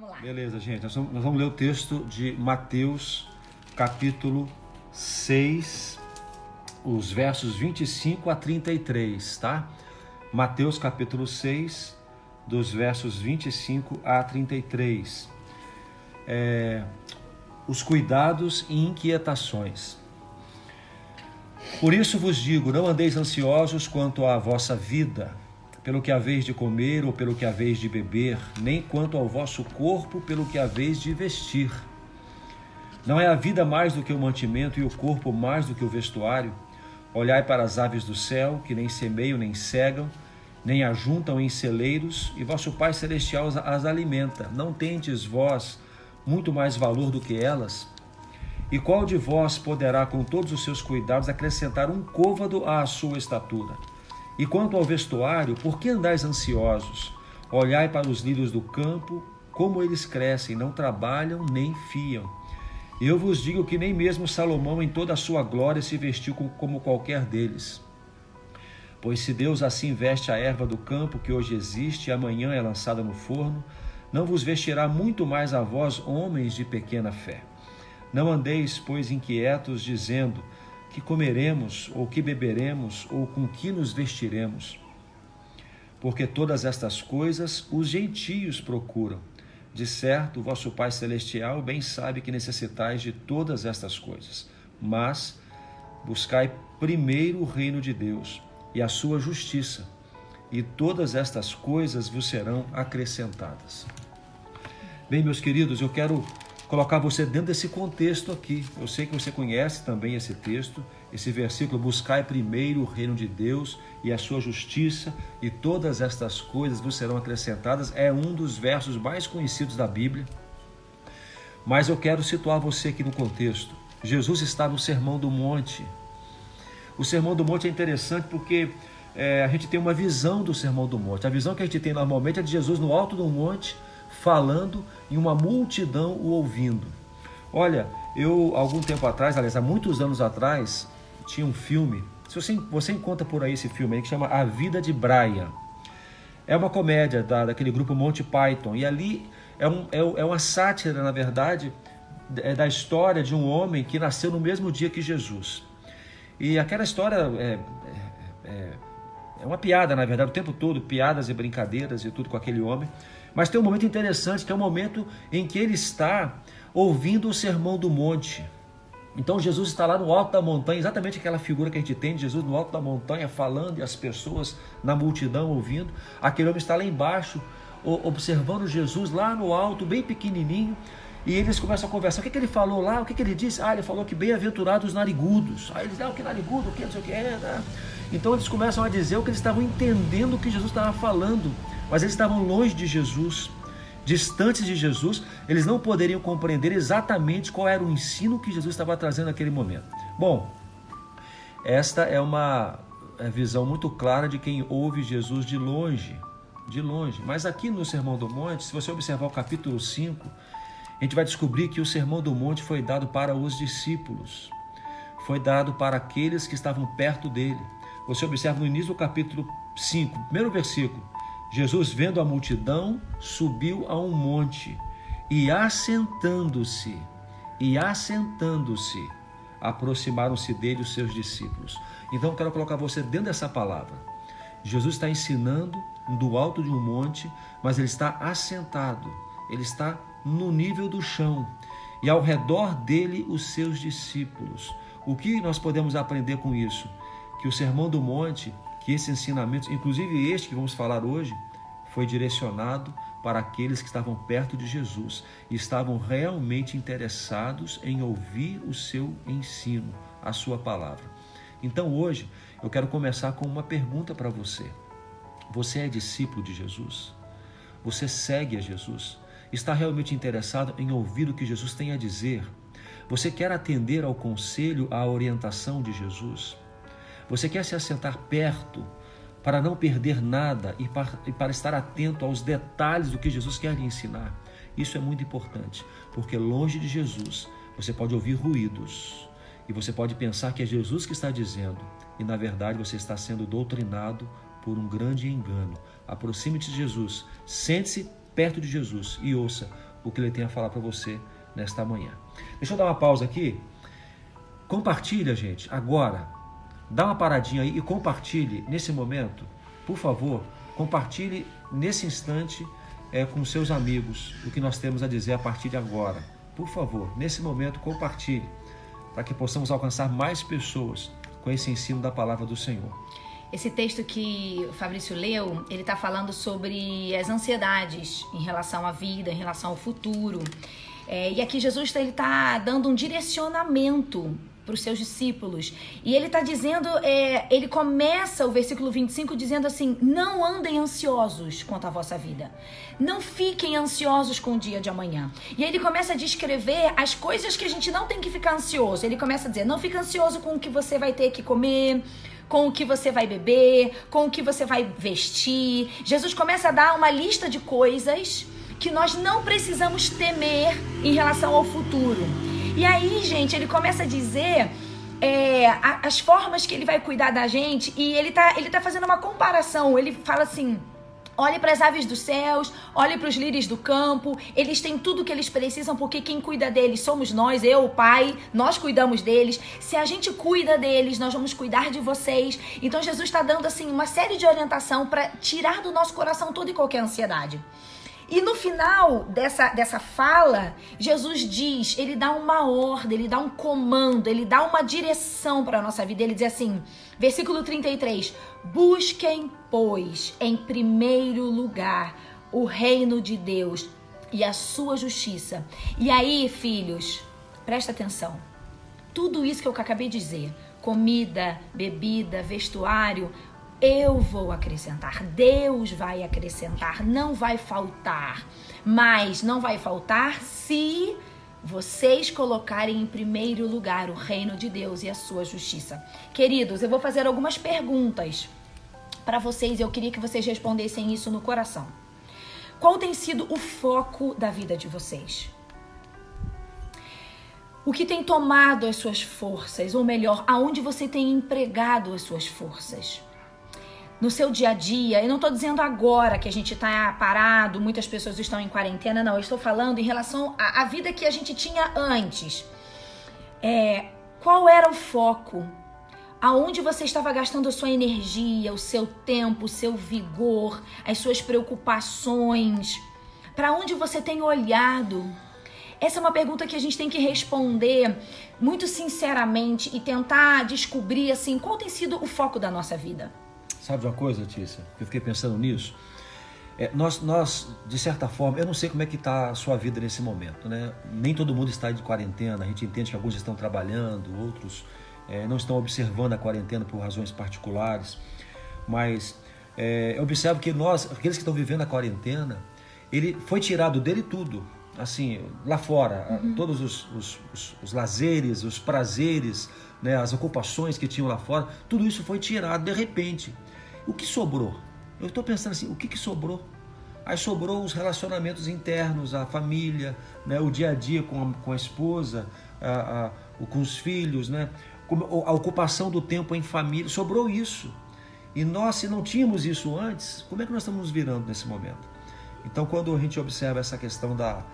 Vamos lá. Beleza, gente. Nós vamos, nós vamos ler o texto de Mateus, capítulo 6, os versos 25 a 33, tá? Mateus, capítulo 6, dos versos 25 a 33. É, os cuidados e inquietações. Por isso vos digo: não andeis ansiosos quanto à vossa vida, pelo que haveis de comer ou pelo que haveis de beber, nem quanto ao vosso corpo, pelo que haveis de vestir. Não é a vida mais do que o mantimento e o corpo mais do que o vestuário? Olhai para as aves do céu, que nem semeiam nem cegam, nem ajuntam em celeiros, e vosso Pai Celestial as alimenta. Não tendes vós muito mais valor do que elas? E qual de vós poderá, com todos os seus cuidados, acrescentar um côvado à sua estatura? E quanto ao vestuário, por que andais ansiosos? Olhai para os lírios do campo, como eles crescem, não trabalham nem fiam. Eu vos digo que nem mesmo Salomão, em toda a sua glória, se vestiu como qualquer deles. Pois se Deus assim veste a erva do campo que hoje existe e amanhã é lançada no forno, não vos vestirá muito mais a vós, homens de pequena fé. Não andeis, pois, inquietos, dizendo: que comeremos, ou que beberemos, ou com que nos vestiremos? Porque todas estas coisas os gentios procuram. De certo, vosso Pai Celestial bem sabe que necessitais de todas estas coisas. Mas buscai primeiro o reino de Deus e a sua justiça, e todas estas coisas vos serão acrescentadas. Bem, meus queridos, eu quero colocar você dentro desse contexto aqui. Eu sei que você conhece também esse texto, esse versículo: buscai primeiro o reino de Deus e a sua justiça, e todas estas coisas vos serão acrescentadas. É um dos versos mais conhecidos da Bíblia. Mas eu quero situar você aqui no contexto. Jesus está no Sermão do Monte. O Sermão do Monte é interessante porque é, a gente tem uma visão do Sermão do Monte. A visão que a gente tem normalmente é de Jesus no alto do monte, falando e uma multidão o ouvindo. Olha, eu algum tempo atrás, aliás, há muitos anos atrás, tinha um filme. Se você, você encontra por aí esse filme aí, que chama A Vida de Brian. É uma comédia da, daquele grupo Monty Python. E ali é, um, é, é uma sátira, na verdade, é da história de um homem que nasceu no mesmo dia que Jesus. E aquela história é, é, é, é uma piada, na verdade, o tempo todo, piadas e brincadeiras e tudo com aquele homem. Mas tem um momento interessante, que é o momento em que ele está ouvindo o sermão do monte. Então Jesus está lá no alto da montanha, exatamente aquela figura que a gente tem de Jesus no alto da montanha, falando e as pessoas na multidão ouvindo. Aquele homem está lá embaixo, observando Jesus lá no alto, bem pequenininho, e eles começam a conversar. O que, que ele falou lá? O que, que ele disse? Ah, ele falou que bem-aventurados narigudos. Aí eles, ah, o que narigudo? O que não sei o que é. Né? Então eles começam a dizer o que eles estavam entendendo o que Jesus estava falando mas eles estavam longe de Jesus, distantes de Jesus, eles não poderiam compreender exatamente qual era o ensino que Jesus estava trazendo naquele momento. Bom, esta é uma é, visão muito clara de quem ouve Jesus de longe, de longe. Mas aqui no Sermão do Monte, se você observar o capítulo 5, a gente vai descobrir que o Sermão do Monte foi dado para os discípulos, foi dado para aqueles que estavam perto dele. Você observa no início do capítulo 5, primeiro versículo, Jesus, vendo a multidão, subiu a um monte e assentando-se, e assentando-se, aproximaram-se dele os seus discípulos. Então, quero colocar você dentro dessa palavra. Jesus está ensinando do alto de um monte, mas ele está assentado, ele está no nível do chão, e ao redor dele os seus discípulos. O que nós podemos aprender com isso? Que o Sermão do Monte que esse ensinamento, inclusive este que vamos falar hoje, foi direcionado para aqueles que estavam perto de Jesus e estavam realmente interessados em ouvir o seu ensino, a sua palavra. Então hoje eu quero começar com uma pergunta para você. Você é discípulo de Jesus? Você segue a Jesus? Está realmente interessado em ouvir o que Jesus tem a dizer? Você quer atender ao conselho, à orientação de Jesus? Você quer se assentar perto para não perder nada e para, e para estar atento aos detalhes do que Jesus quer lhe ensinar? Isso é muito importante, porque longe de Jesus você pode ouvir ruídos e você pode pensar que é Jesus que está dizendo, e na verdade você está sendo doutrinado por um grande engano. Aproxime-te de Jesus, sente-se perto de Jesus e ouça o que ele tem a falar para você nesta manhã. Deixa eu dar uma pausa aqui. Compartilha, gente, agora. Dá uma paradinha aí e compartilhe nesse momento, por favor, compartilhe nesse instante é, com seus amigos o que nós temos a dizer a partir de agora. Por favor, nesse momento, compartilhe para que possamos alcançar mais pessoas com esse ensino da palavra do Senhor. Esse texto que o Fabrício leu, ele está falando sobre as ansiedades em relação à vida, em relação ao futuro. É, e aqui Jesus ele está dando um direcionamento para os seus discípulos. E ele está dizendo, é, ele começa o versículo 25 dizendo assim: Não andem ansiosos quanto à vossa vida. Não fiquem ansiosos com o dia de amanhã. E ele começa a descrever as coisas que a gente não tem que ficar ansioso. Ele começa a dizer: Não fique ansioso com o que você vai ter que comer com o que você vai beber, com o que você vai vestir. Jesus começa a dar uma lista de coisas que nós não precisamos temer em relação ao futuro. E aí, gente, ele começa a dizer é, as formas que ele vai cuidar da gente e ele tá, ele tá fazendo uma comparação. Ele fala assim. Olhe para as aves dos céus, olhe para os lírios do campo, eles têm tudo que eles precisam, porque quem cuida deles somos nós, eu, o Pai, nós cuidamos deles. Se a gente cuida deles, nós vamos cuidar de vocês. Então Jesus está dando assim uma série de orientação para tirar do nosso coração toda e qualquer ansiedade. E no final dessa, dessa fala, Jesus diz, ele dá uma ordem, ele dá um comando, ele dá uma direção para a nossa vida. Ele diz assim, versículo 33: Busquem, pois, em primeiro lugar o reino de Deus e a sua justiça. E aí, filhos, presta atenção. Tudo isso que eu acabei de dizer, comida, bebida, vestuário, eu vou acrescentar, Deus vai acrescentar, não vai faltar. Mas não vai faltar se vocês colocarem em primeiro lugar o reino de Deus e a sua justiça. Queridos, eu vou fazer algumas perguntas para vocês e eu queria que vocês respondessem isso no coração. Qual tem sido o foco da vida de vocês? O que tem tomado as suas forças, ou melhor, aonde você tem empregado as suas forças? No seu dia a dia. Eu não estou dizendo agora que a gente está parado, muitas pessoas estão em quarentena, não. Eu estou falando em relação à, à vida que a gente tinha antes. É, qual era o foco? Aonde você estava gastando a sua energia, o seu tempo, o seu vigor, as suas preocupações? Para onde você tem olhado? Essa é uma pergunta que a gente tem que responder muito sinceramente e tentar descobrir assim qual tem sido o foco da nossa vida. Sabe de uma coisa, Tícia? Eu fiquei pensando nisso. É, nós, nós, de certa forma, eu não sei como é que está a sua vida nesse momento, né? Nem todo mundo está de quarentena, a gente entende que alguns estão trabalhando, outros é, não estão observando a quarentena por razões particulares, mas é, eu observo que nós, aqueles que estão vivendo a quarentena, ele foi tirado dele tudo, assim, lá fora, uhum. todos os, os, os, os, lazeres, os prazeres, né, as ocupações que tinham lá fora, tudo isso foi tirado de repente. O que sobrou? Eu estou pensando assim, o que, que sobrou? Aí sobrou os relacionamentos internos, a família, né, o dia a dia com a, com a esposa, a, a, com os filhos, né, a ocupação do tempo em família, sobrou isso. E nós, se não tínhamos isso antes, como é que nós estamos nos virando nesse momento? Então, quando a gente observa essa questão da,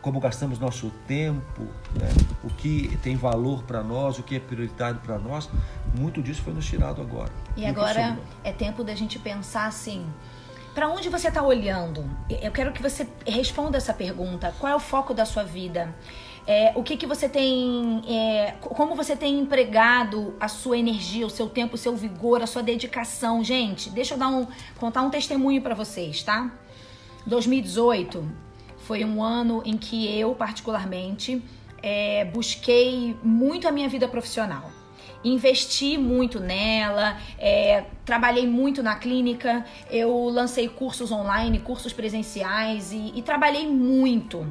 como gastamos nosso tempo, né? o que tem valor para nós, o que é prioritário para nós, muito disso foi nos tirado agora. E agora é tempo da gente pensar assim. Para onde você está olhando? Eu quero que você responda essa pergunta. Qual é o foco da sua vida? É, o que, que você tem, é, como você tem empregado a sua energia, o seu tempo, o seu vigor, a sua dedicação. Gente, deixa eu dar um, contar um testemunho para vocês, tá? 2018 foi um ano em que eu, particularmente, é, busquei muito a minha vida profissional. Investi muito nela, é, trabalhei muito na clínica, eu lancei cursos online, cursos presenciais e, e trabalhei muito.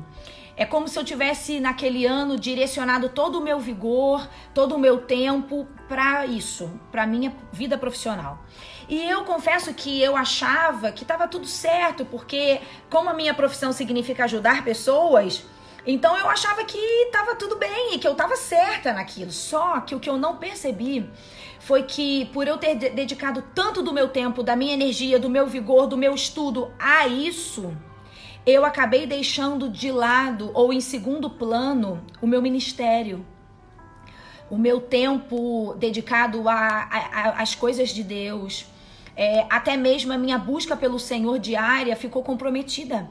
É como se eu tivesse naquele ano direcionado todo o meu vigor, todo o meu tempo para isso, para minha vida profissional. E eu confesso que eu achava que estava tudo certo, porque como a minha profissão significa ajudar pessoas, então eu achava que estava tudo bem e que eu estava certa naquilo. Só que o que eu não percebi foi que por eu ter dedicado tanto do meu tempo, da minha energia, do meu vigor, do meu estudo a isso, eu acabei deixando de lado ou em segundo plano o meu ministério. O meu tempo dedicado às coisas de Deus, é, até mesmo a minha busca pelo Senhor diária ficou comprometida.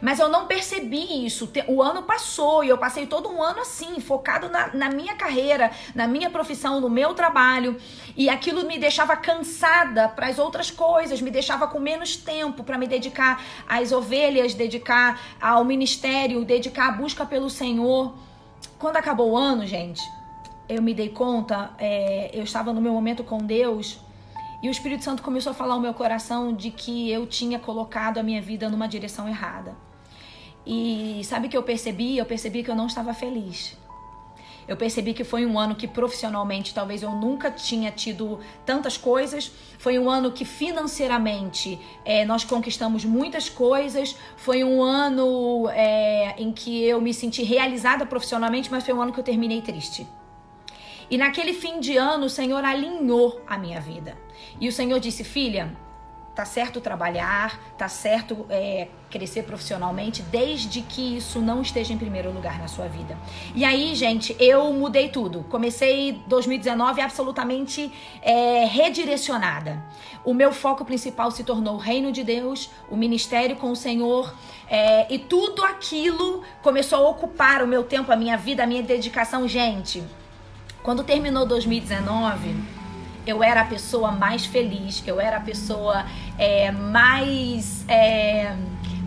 Mas eu não percebi isso. O ano passou e eu passei todo um ano assim, focado na, na minha carreira, na minha profissão, no meu trabalho. E aquilo me deixava cansada para as outras coisas, me deixava com menos tempo para me dedicar às ovelhas, dedicar ao ministério, dedicar à busca pelo Senhor. Quando acabou o ano, gente, eu me dei conta, é, eu estava no meu momento com Deus. E o Espírito Santo começou a falar ao meu coração de que eu tinha colocado a minha vida numa direção errada. E sabe o que eu percebi? Eu percebi que eu não estava feliz. Eu percebi que foi um ano que profissionalmente talvez eu nunca tinha tido tantas coisas. Foi um ano que financeiramente é, nós conquistamos muitas coisas. Foi um ano é, em que eu me senti realizada profissionalmente, mas foi um ano que eu terminei triste. E naquele fim de ano o Senhor alinhou a minha vida. E o Senhor disse: Filha, tá certo trabalhar, tá certo é, crescer profissionalmente, desde que isso não esteja em primeiro lugar na sua vida. E aí, gente, eu mudei tudo. Comecei 2019 absolutamente é, redirecionada. O meu foco principal se tornou o reino de Deus, o ministério com o Senhor, é, e tudo aquilo começou a ocupar o meu tempo, a minha vida, a minha dedicação. Gente, quando terminou 2019 eu era a pessoa mais feliz, eu era a pessoa é, mais. É,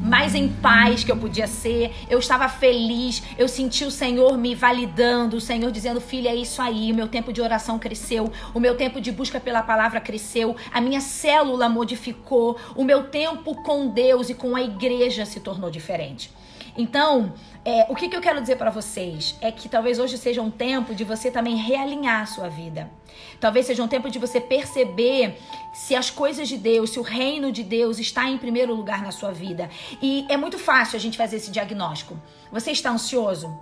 mais em paz que eu podia ser, eu estava feliz, eu senti o Senhor me validando, o Senhor dizendo: Filha, é isso aí, o meu tempo de oração cresceu, o meu tempo de busca pela palavra cresceu, a minha célula modificou, o meu tempo com Deus e com a igreja se tornou diferente. Então, é, o que, que eu quero dizer para vocês é que talvez hoje seja um tempo de você também realinhar a sua vida. Talvez seja um tempo de você perceber se as coisas de Deus, se o reino de Deus está em primeiro lugar na sua vida. E é muito fácil a gente fazer esse diagnóstico. Você está ansioso?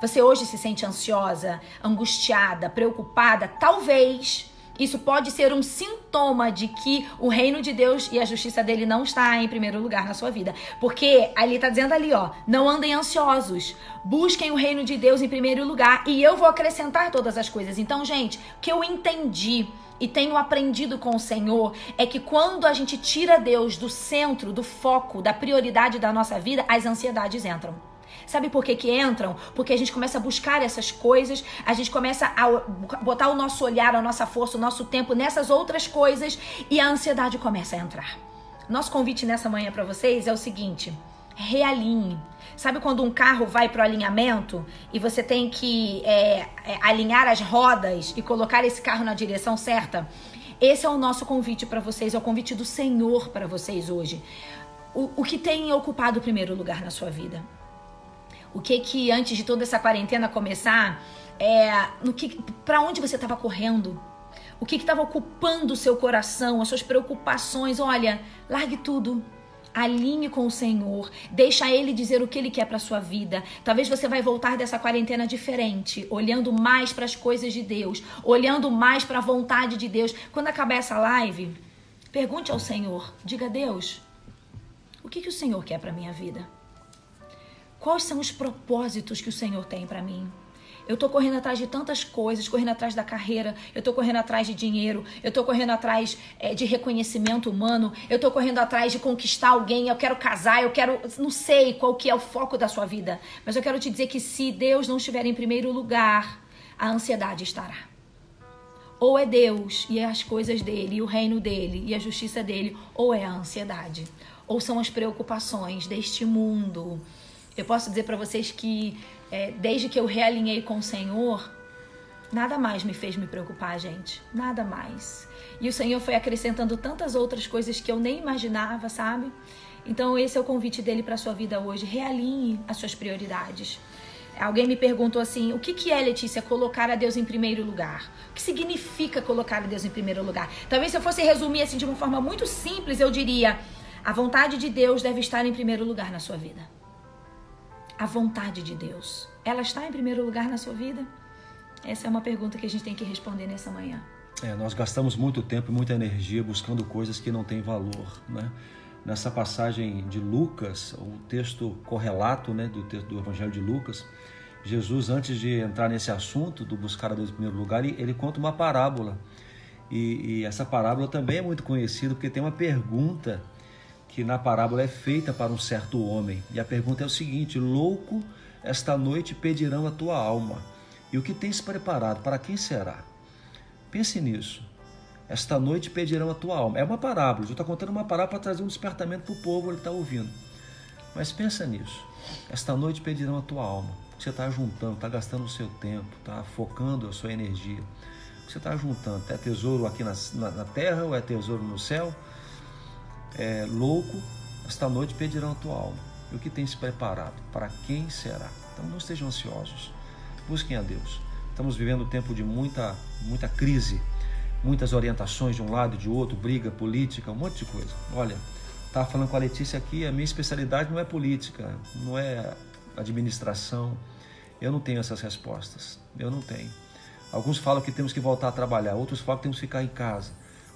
Você hoje se sente ansiosa, angustiada, preocupada? Talvez isso pode ser um sintoma de que o reino de Deus e a justiça dele não está em primeiro lugar na sua vida. Porque ali está dizendo ali, ó, não andem ansiosos, busquem o reino de Deus em primeiro lugar e eu vou acrescentar todas as coisas. Então, gente, o que eu entendi e tenho aprendido com o Senhor é que quando a gente tira Deus do centro, do foco, da prioridade da nossa vida, as ansiedades entram. Sabe por que, que entram? Porque a gente começa a buscar essas coisas, a gente começa a botar o nosso olhar, a nossa força, o nosso tempo nessas outras coisas e a ansiedade começa a entrar. Nosso convite nessa manhã para vocês é o seguinte: realinhe. Sabe quando um carro vai para o alinhamento e você tem que é, é, alinhar as rodas e colocar esse carro na direção certa? Esse é o nosso convite para vocês, é o convite do Senhor para vocês hoje. O, o que tem ocupado o primeiro lugar na sua vida? O que que antes de toda essa quarentena começar, é, no que, para onde você estava correndo? O que estava ocupando o seu coração, as suas preocupações? Olha, largue tudo. Alinhe com o Senhor, deixa Ele dizer o que Ele quer para sua vida. Talvez você vai voltar dessa quarentena diferente, olhando mais para as coisas de Deus, olhando mais para a vontade de Deus. Quando acabar essa live, pergunte ao Senhor, diga a Deus, o que, que o Senhor quer para minha vida? Quais são os propósitos que o Senhor tem para mim? Eu tô correndo atrás de tantas coisas, correndo atrás da carreira, eu tô correndo atrás de dinheiro, eu tô correndo atrás é, de reconhecimento humano, eu tô correndo atrás de conquistar alguém, eu quero casar, eu quero. Não sei qual que é o foco da sua vida, mas eu quero te dizer que se Deus não estiver em primeiro lugar, a ansiedade estará. Ou é Deus e as coisas dele, e o reino dele e a justiça dele, ou é a ansiedade, ou são as preocupações deste mundo eu posso dizer para vocês que é, desde que eu realinhei com o Senhor, nada mais me fez me preocupar, gente. Nada mais. E o Senhor foi acrescentando tantas outras coisas que eu nem imaginava, sabe? Então esse é o convite dele para sua vida hoje. Realinhe as suas prioridades. Alguém me perguntou assim: o que, que é, Letícia, colocar a Deus em primeiro lugar? O que significa colocar a Deus em primeiro lugar? Talvez se eu fosse resumir assim de uma forma muito simples, eu diria: a vontade de Deus deve estar em primeiro lugar na sua vida a vontade de Deus? Ela está em primeiro lugar na sua vida? Essa é uma pergunta que a gente tem que responder nessa manhã. É, nós gastamos muito tempo e muita energia buscando coisas que não têm valor, né? nessa passagem de Lucas, o texto correlato né, do, do Evangelho de Lucas, Jesus, antes de entrar nesse assunto do buscar a Deus em primeiro lugar, ele, ele conta uma parábola. E, e, essa parábola também é muito conhecida porque tem uma pergunta que na parábola é feita para um certo homem. E a pergunta é o seguinte: Louco, esta noite pedirão a tua alma. E o que tens preparado, para quem será? Pense nisso. Esta noite pedirão a tua alma. É uma parábola. Jesus está contando uma parábola para trazer um despertamento para o povo que está ouvindo. Mas pensa nisso. Esta noite pedirão a tua alma. Você está juntando, está gastando o seu tempo, está focando a sua energia. Você está juntando. É tesouro aqui na, na, na, terra ou é tesouro no céu? É louco. Esta noite pedirão tua alma. E o que tem se preparado? Para quem será? Então não estejam ansiosos. Busquem a Deus. Estamos vivendo um tempo de muita, muita crise muitas orientações de um lado e de outro, briga política, um monte de coisa. Olha, estava falando com a Letícia aqui, a minha especialidade não é política, não é administração. Eu não tenho essas respostas. Eu não tenho. Alguns falam que temos que voltar a trabalhar, outros falam que temos que ficar em casa.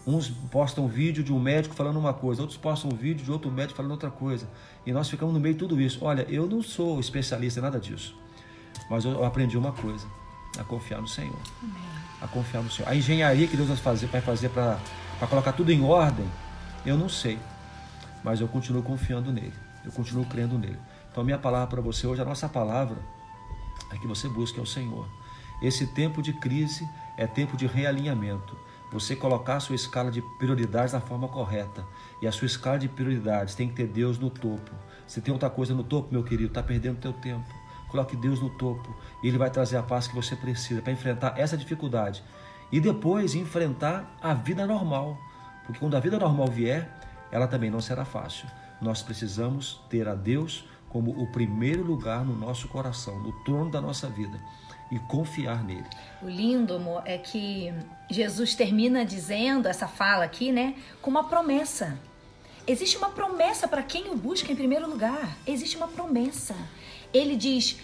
Uns postam um vídeo de um médico falando uma coisa, outros postam um vídeo de outro médico falando outra coisa. E nós ficamos no meio de tudo isso. Olha, eu não sou especialista em nada disso. Mas eu aprendi uma coisa: a confiar no Senhor. Amém a confiar no Senhor. A engenharia que Deus vai fazer vai fazer para colocar tudo em ordem, eu não sei. Mas eu continuo confiando nele. Eu continuo crendo nele. Então, a minha palavra para você hoje, a nossa palavra é que você busque ao Senhor. Esse tempo de crise é tempo de realinhamento. Você colocar a sua escala de prioridades da forma correta. E a sua escala de prioridades tem que ter Deus no topo. Se tem outra coisa no topo, meu querido, está perdendo teu tempo. Coloque Deus no topo e Ele vai trazer a paz que você precisa para enfrentar essa dificuldade. E depois enfrentar a vida normal. Porque quando a vida normal vier, ela também não será fácil. Nós precisamos ter a Deus como o primeiro lugar no nosso coração, no trono da nossa vida e confiar nele. O lindo, amor, é que Jesus termina dizendo essa fala aqui, né, com uma promessa. Existe uma promessa para quem o busca em primeiro lugar. Existe uma promessa. Ele diz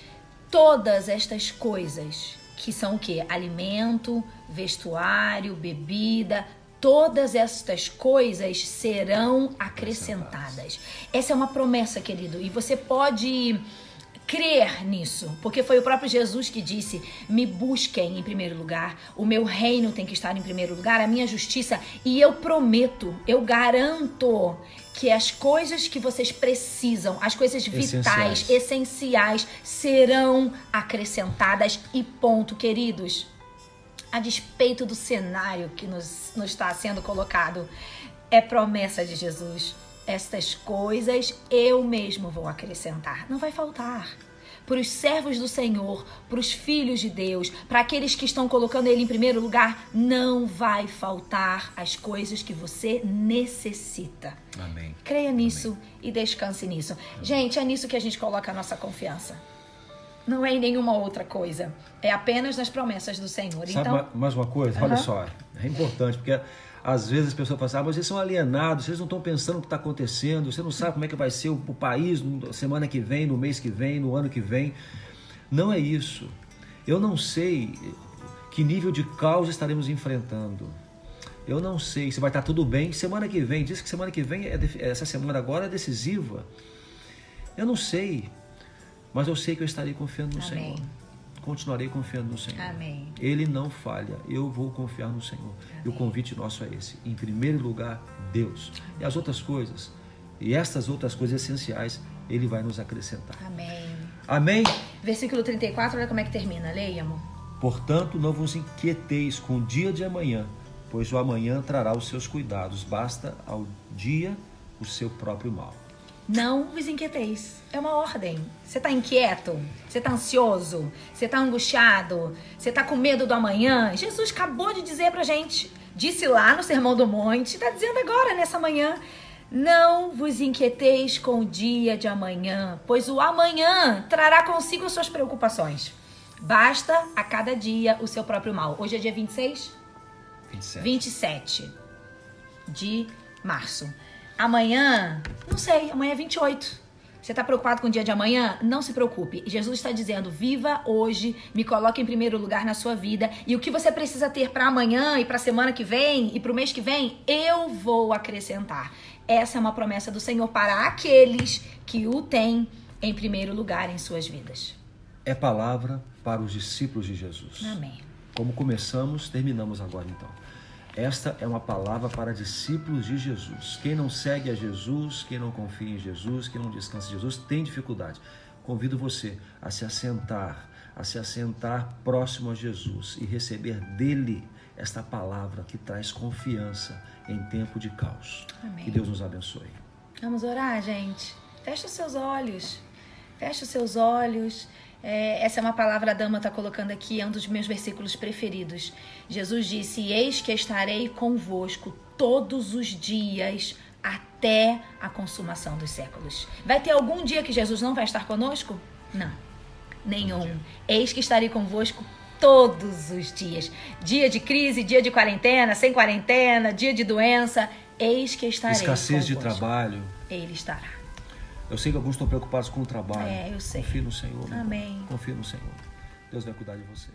todas estas coisas, que são o que? Alimento, vestuário, bebida, todas estas coisas serão acrescentadas. Essa é uma promessa, querido, e você pode crer nisso, porque foi o próprio Jesus que disse: "Me busquem em primeiro lugar, o meu reino tem que estar em primeiro lugar, a minha justiça, e eu prometo, eu garanto que as coisas que vocês precisam, as coisas vitais, essenciais, essenciais serão acrescentadas e ponto, queridos. A despeito do cenário que nos, nos está sendo colocado, é promessa de Jesus estas coisas eu mesmo vou acrescentar. Não vai faltar. Para os servos do Senhor, para os filhos de Deus, para aqueles que estão colocando Ele em primeiro lugar, não vai faltar as coisas que você necessita. Amém. Creia nisso Amém. e descanse nisso. Amém. Gente, é nisso que a gente coloca a nossa confiança. Não é em nenhuma outra coisa. É apenas nas promessas do Senhor. Sabe então, mais uma coisa? Olha só, é importante, porque às vezes as pessoas falam assim, ah, mas vocês são alienados, vocês não estão pensando o que está acontecendo, você não sabe como é que vai ser o, o país na semana que vem, no mês que vem, no ano que vem. Não é isso. Eu não sei que nível de caos estaremos enfrentando. Eu não sei se vai estar tudo bem. Semana que vem, diz que semana que vem, é, essa semana agora é decisiva. Eu não sei, mas eu sei que eu estarei confiando no Amém. Senhor continuarei confiando no Senhor. Amém. Ele não falha. Eu vou confiar no Senhor. Amém. E o convite nosso é esse. Em primeiro lugar, Deus. Amém. E as outras coisas, e estas outras coisas essenciais, Ele vai nos acrescentar. Amém. Amém. Versículo 34, olha como é que termina. Leia, amor. Portanto, não vos inquieteis com o dia de amanhã, pois o amanhã trará os seus cuidados. Basta ao dia o seu próprio mal. Não vos inquieteis. É uma ordem. Você está inquieto? Você está ansioso? Você está angustiado? Você está com medo do amanhã? Jesus acabou de dizer pra gente. Disse lá no Sermão do Monte, está dizendo agora nessa manhã. Não vos inquieteis com o dia de amanhã, pois o amanhã trará consigo suas preocupações. Basta a cada dia o seu próprio mal. Hoje é dia 26? 27. 27 de março. Amanhã, não sei, amanhã é 28. Você está preocupado com o dia de amanhã? Não se preocupe. Jesus está dizendo: viva hoje, me coloque em primeiro lugar na sua vida. E o que você precisa ter para amanhã e para a semana que vem e para o mês que vem, eu vou acrescentar. Essa é uma promessa do Senhor para aqueles que o têm em primeiro lugar em suas vidas. É palavra para os discípulos de Jesus. Amém. Como começamos, terminamos agora então. Esta é uma palavra para discípulos de Jesus. Quem não segue a Jesus, quem não confia em Jesus, quem não descansa em Jesus, tem dificuldade. Convido você a se assentar, a se assentar próximo a Jesus e receber dele esta palavra que traz confiança em tempo de caos. Amém. Que Deus nos abençoe. Vamos orar, gente. Feche os seus olhos. Feche os seus olhos. É, essa é uma palavra a dama está colocando aqui, é um dos meus versículos preferidos. Jesus disse: Eis que estarei convosco todos os dias até a consumação dos séculos. Vai ter algum dia que Jesus não vai estar conosco? Não, nenhum. Eis que estarei convosco todos os dias. Dia de crise, dia de quarentena, sem quarentena, dia de doença. Eis que estarei Escassez de convosco. trabalho. Ele estará. Eu sei que alguns estão preocupados com o trabalho. É, eu sei. Confie no Senhor. Amém. Confie no Senhor. Deus vai cuidar de você.